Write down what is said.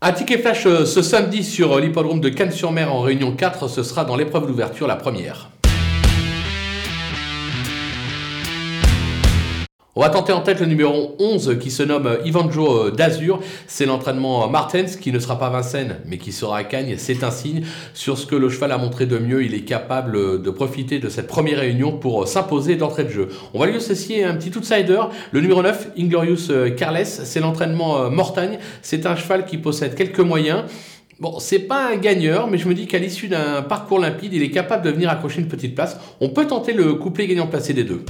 Un ticket flash euh, ce samedi sur euh, l'hippodrome de Cannes-sur-Mer en réunion 4, ce sera dans l'épreuve d'ouverture, la première. On va tenter en tête le numéro 11 qui se nomme Ivanjo d'Azur. C'est l'entraînement Martens qui ne sera pas Vincennes mais qui sera à Cagnes. C'est un signe sur ce que le cheval a montré de mieux. Il est capable de profiter de cette première réunion pour s'imposer d'entrée de jeu. On va lui associer un petit outsider. Le numéro 9, Inglorious Carles. C'est l'entraînement Mortagne. C'est un cheval qui possède quelques moyens. Bon, c'est pas un gagneur, mais je me dis qu'à l'issue d'un parcours limpide, il est capable de venir accrocher une petite place. On peut tenter le couplet gagnant placé des deux.